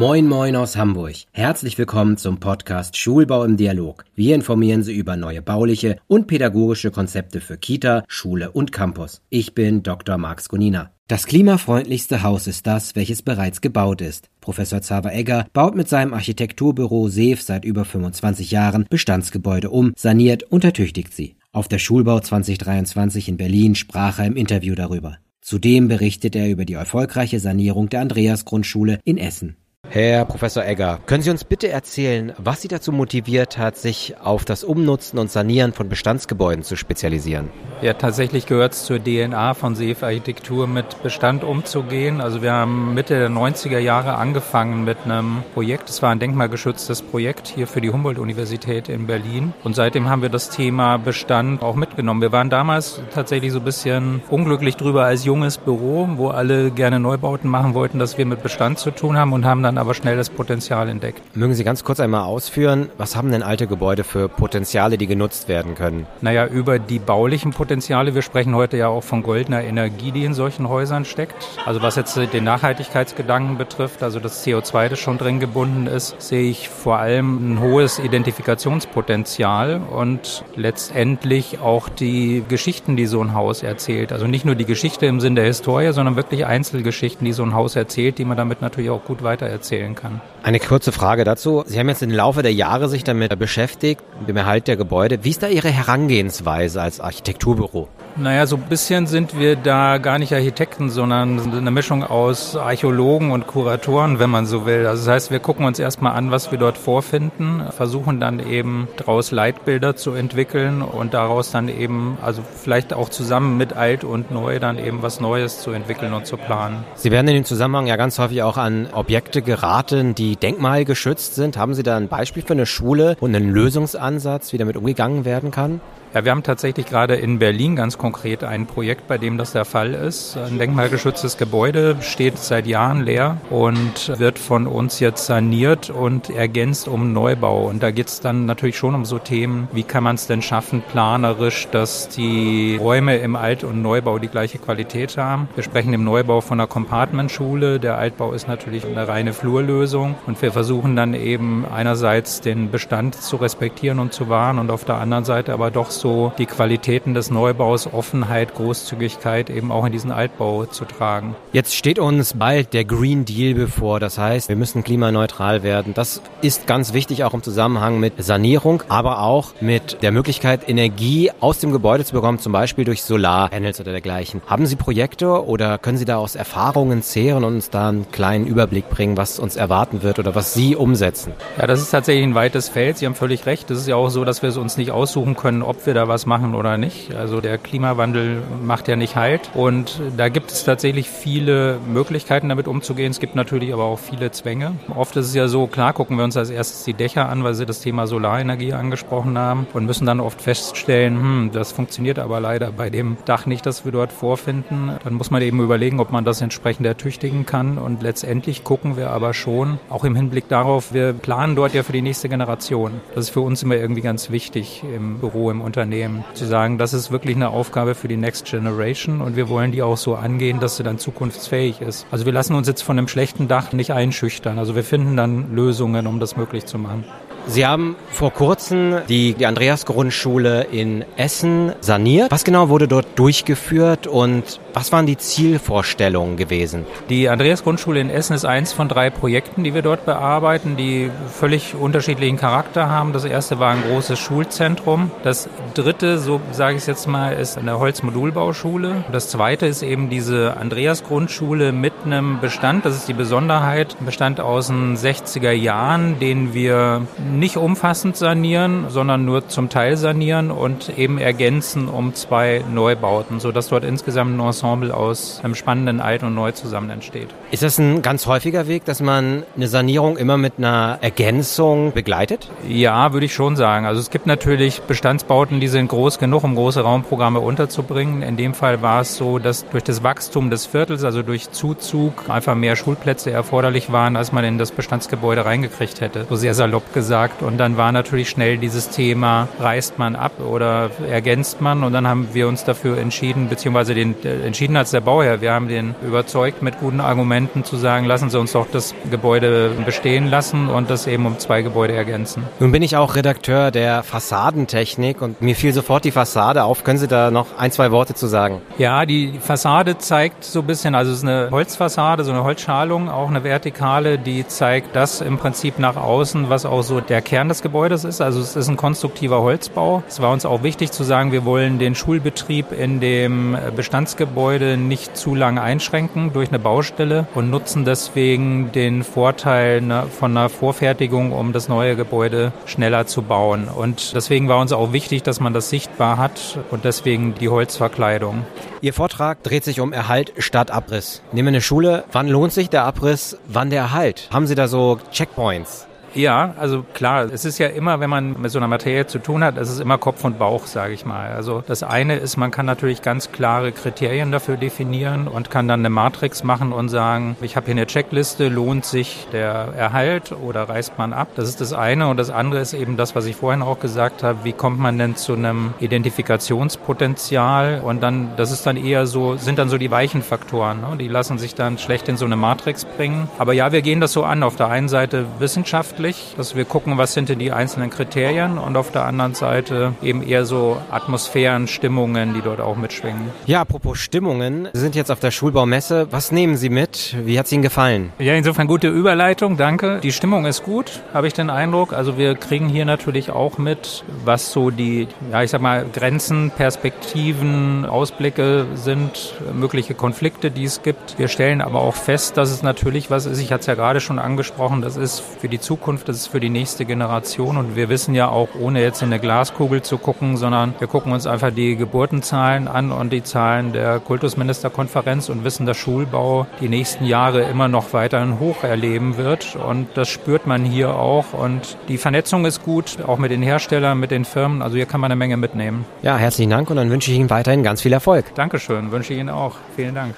Moin Moin aus Hamburg. Herzlich willkommen zum Podcast Schulbau im Dialog. Wir informieren Sie über neue bauliche und pädagogische Konzepte für Kita, Schule und Campus. Ich bin Dr. Max Gunina. Das klimafreundlichste Haus ist das, welches bereits gebaut ist. Professor Zaver Egger baut mit seinem Architekturbüro SEF seit über 25 Jahren Bestandsgebäude um, saniert und ertüchtigt sie. Auf der Schulbau 2023 in Berlin sprach er im Interview darüber. Zudem berichtet er über die erfolgreiche Sanierung der Andreas Grundschule in Essen. Herr Professor Egger, können Sie uns bitte erzählen, was Sie dazu motiviert hat, sich auf das Umnutzen und Sanieren von Bestandsgebäuden zu spezialisieren? Ja, tatsächlich gehört es zur DNA von SEF Architektur, mit Bestand umzugehen. Also wir haben Mitte der 90er Jahre angefangen mit einem Projekt. Es war ein denkmalgeschütztes Projekt hier für die Humboldt-Universität in Berlin. Und seitdem haben wir das Thema Bestand auch mitgenommen. Wir waren damals tatsächlich so ein bisschen unglücklich drüber als junges Büro, wo alle gerne Neubauten machen wollten, dass wir mit Bestand zu tun haben und haben dann aber schnell das Potenzial entdeckt. Mögen Sie ganz kurz einmal ausführen, was haben denn alte Gebäude für Potenziale, die genutzt werden können? Naja, über die baulichen Potenziale. Wir sprechen heute ja auch von goldener Energie, die in solchen Häusern steckt. Also was jetzt den Nachhaltigkeitsgedanken betrifft, also das CO2, das schon drin gebunden ist, sehe ich vor allem ein hohes Identifikationspotenzial und letztendlich auch die Geschichten, die so ein Haus erzählt. Also nicht nur die Geschichte im Sinn der Historie, sondern wirklich Einzelgeschichten, die so ein Haus erzählt, die man damit natürlich auch gut weitererzählt erzählen kann. Eine kurze Frage dazu. Sie haben jetzt im Laufe der Jahre sich damit beschäftigt, mit dem Erhalt der Gebäude. Wie ist da Ihre Herangehensweise als Architekturbüro? Naja, so ein bisschen sind wir da gar nicht Architekten, sondern eine Mischung aus Archäologen und Kuratoren, wenn man so will. Also das heißt, wir gucken uns erstmal an, was wir dort vorfinden, versuchen dann eben daraus Leitbilder zu entwickeln und daraus dann eben, also vielleicht auch zusammen mit alt und neu dann eben was Neues zu entwickeln und zu planen. Sie werden in dem Zusammenhang ja ganz häufig auch an Objekte geraten, die denkmalgeschützt sind. Haben Sie da ein Beispiel für eine Schule und einen Lösungsansatz, wie damit umgegangen werden kann? Ja, wir haben tatsächlich gerade in Berlin ganz konkret ein Projekt, bei dem das der Fall ist. Ein denkmalgeschütztes Gebäude steht seit Jahren leer und wird von uns jetzt saniert und ergänzt um Neubau. Und da geht es dann natürlich schon um so Themen, wie kann man es denn schaffen, planerisch, dass die Räume im Alt- und Neubau die gleiche Qualität haben. Wir sprechen im Neubau von einer Compartmentschule. Der Altbau ist natürlich eine reine Flurlösung. Und wir versuchen dann eben einerseits den Bestand zu respektieren und zu wahren und auf der anderen Seite aber doch so die Qualitäten des Neubaus, Offenheit, Großzügigkeit eben auch in diesen Altbau zu tragen. Jetzt steht uns bald der Green Deal bevor. Das heißt, wir müssen klimaneutral werden. Das ist ganz wichtig auch im Zusammenhang mit Sanierung, aber auch mit der Möglichkeit, Energie aus dem Gebäude zu bekommen, zum Beispiel durch Solarpanels oder dergleichen. Haben Sie Projekte oder können Sie da aus Erfahrungen zehren und uns da einen kleinen Überblick bringen, was uns erwarten wird oder was Sie umsetzen? Ja, das ist tatsächlich ein weites Feld. Sie haben völlig recht. Es ist ja auch so, dass wir es uns nicht aussuchen können, ob wir wir da was machen oder nicht. Also der Klimawandel macht ja nicht halt. Und da gibt es tatsächlich viele Möglichkeiten, damit umzugehen. Es gibt natürlich aber auch viele Zwänge. Oft ist es ja so, klar gucken wir uns als erstes die Dächer an, weil Sie das Thema Solarenergie angesprochen haben und müssen dann oft feststellen, hm, das funktioniert aber leider bei dem Dach nicht, das wir dort vorfinden. Dann muss man eben überlegen, ob man das entsprechend ertüchtigen kann. Und letztendlich gucken wir aber schon, auch im Hinblick darauf, wir planen dort ja für die nächste Generation. Das ist für uns immer irgendwie ganz wichtig im Büro, im Unternehmen. Unternehmen. Zu sagen, das ist wirklich eine Aufgabe für die Next Generation und wir wollen die auch so angehen, dass sie dann zukunftsfähig ist. Also wir lassen uns jetzt von einem schlechten Dach nicht einschüchtern. Also wir finden dann Lösungen, um das möglich zu machen. Sie haben vor kurzem die, die Andreas-Grundschule in Essen saniert. Was genau wurde dort durchgeführt und was waren die Zielvorstellungen gewesen? Die Andreas-Grundschule in Essen ist eins von drei Projekten, die wir dort bearbeiten, die völlig unterschiedlichen Charakter haben. Das erste war ein großes Schulzentrum. Das dritte, so sage ich es jetzt mal, ist eine Holzmodulbauschule. Das zweite ist eben diese Andreas-Grundschule mit einem Bestand. Das ist die Besonderheit. Bestand aus den 60er Jahren, den wir nicht umfassend sanieren, sondern nur zum Teil sanieren und eben ergänzen um zwei Neubauten, sodass dort insgesamt ein Ensemble aus einem spannenden Alt und Neu zusammen entsteht. Ist das ein ganz häufiger Weg, dass man eine Sanierung immer mit einer Ergänzung begleitet? Ja, würde ich schon sagen. Also es gibt natürlich Bestandsbauten, die sind groß genug, um große Raumprogramme unterzubringen. In dem Fall war es so, dass durch das Wachstum des Viertels, also durch Zuzug, einfach mehr Schulplätze erforderlich waren, als man in das Bestandsgebäude reingekriegt hätte. So sehr salopp gesagt. Und dann war natürlich schnell dieses Thema, reißt man ab oder ergänzt man? Und dann haben wir uns dafür entschieden, beziehungsweise den, äh, entschieden als der Bauherr. Wir haben den überzeugt mit guten Argumenten zu sagen, lassen Sie uns doch das Gebäude bestehen lassen und das eben um zwei Gebäude ergänzen. Nun bin ich auch Redakteur der Fassadentechnik und mir fiel sofort die Fassade auf. Können Sie da noch ein, zwei Worte zu sagen? Ja, die Fassade zeigt so ein bisschen, also es ist eine Holzfassade, so eine Holzschalung, auch eine vertikale, die zeigt das im Prinzip nach außen, was auch so der Kern des Gebäudes ist. Also es ist ein konstruktiver Holzbau. Es war uns auch wichtig zu sagen, wir wollen den Schulbetrieb in dem Bestandsgebäude nicht zu lange einschränken durch eine Baustelle und nutzen deswegen den Vorteil von einer Vorfertigung, um das neue Gebäude schneller zu bauen. Und deswegen war uns auch wichtig, dass man das sichtbar hat und deswegen die Holzverkleidung. Ihr Vortrag dreht sich um Erhalt statt Abriss. Nehmen wir eine Schule. Wann lohnt sich der Abriss? Wann der Erhalt? Haben Sie da so Checkpoints? Ja, also klar, es ist ja immer, wenn man mit so einer Materie zu tun hat, es ist immer Kopf und Bauch, sage ich mal. Also das eine ist, man kann natürlich ganz klare Kriterien dafür definieren und kann dann eine Matrix machen und sagen, ich habe hier eine Checkliste, lohnt sich der Erhalt oder reißt man ab? Das ist das eine. Und das andere ist eben das, was ich vorhin auch gesagt habe, wie kommt man denn zu einem Identifikationspotenzial? Und dann, das ist dann eher so, sind dann so die weichen Faktoren. Ne? Die lassen sich dann schlecht in so eine Matrix bringen. Aber ja, wir gehen das so an. Auf der einen Seite Wissenschaft wissenschaftlich, dass wir gucken, was sind denn die einzelnen Kriterien und auf der anderen Seite eben eher so Atmosphären, Stimmungen, die dort auch mitschwingen. Ja, apropos Stimmungen, Sie sind jetzt auf der Schulbaumesse. Was nehmen Sie mit? Wie hat es Ihnen gefallen? Ja, insofern gute Überleitung, danke. Die Stimmung ist gut, habe ich den Eindruck. Also wir kriegen hier natürlich auch mit, was so die, ja, ich sag mal, Grenzen, Perspektiven, Ausblicke sind, mögliche Konflikte, die es gibt. Wir stellen aber auch fest, dass es natürlich was ist, ich hatte es ja gerade schon angesprochen, das ist für die Zukunft Zukunft, das ist für die nächste Generation. Und wir wissen ja auch, ohne jetzt in eine Glaskugel zu gucken, sondern wir gucken uns einfach die Geburtenzahlen an und die Zahlen der Kultusministerkonferenz und wissen, dass Schulbau die nächsten Jahre immer noch weiterhin hoch erleben wird. Und das spürt man hier auch. Und die Vernetzung ist gut, auch mit den Herstellern, mit den Firmen. Also hier kann man eine Menge mitnehmen. Ja, herzlichen Dank und dann wünsche ich Ihnen weiterhin ganz viel Erfolg. Dankeschön, wünsche ich Ihnen auch. Vielen Dank.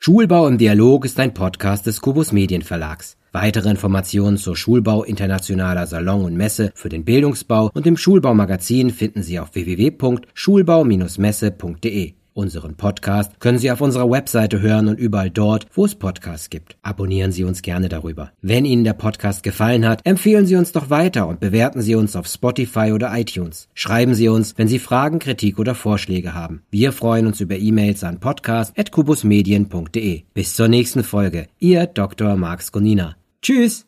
Schulbau im Dialog ist ein Podcast des Kubus Medienverlags. Weitere Informationen zur Schulbau Internationaler Salon und Messe für den Bildungsbau und dem Schulbaumagazin finden Sie auf www.schulbau-messe.de. Unseren Podcast können Sie auf unserer Webseite hören und überall dort, wo es Podcasts gibt. Abonnieren Sie uns gerne darüber. Wenn Ihnen der Podcast gefallen hat, empfehlen Sie uns doch weiter und bewerten Sie uns auf Spotify oder iTunes. Schreiben Sie uns, wenn Sie Fragen, Kritik oder Vorschläge haben. Wir freuen uns über E-Mails an podcast.kubusmedien.de. Bis zur nächsten Folge. Ihr Dr. Marx Gonina. Tschüss!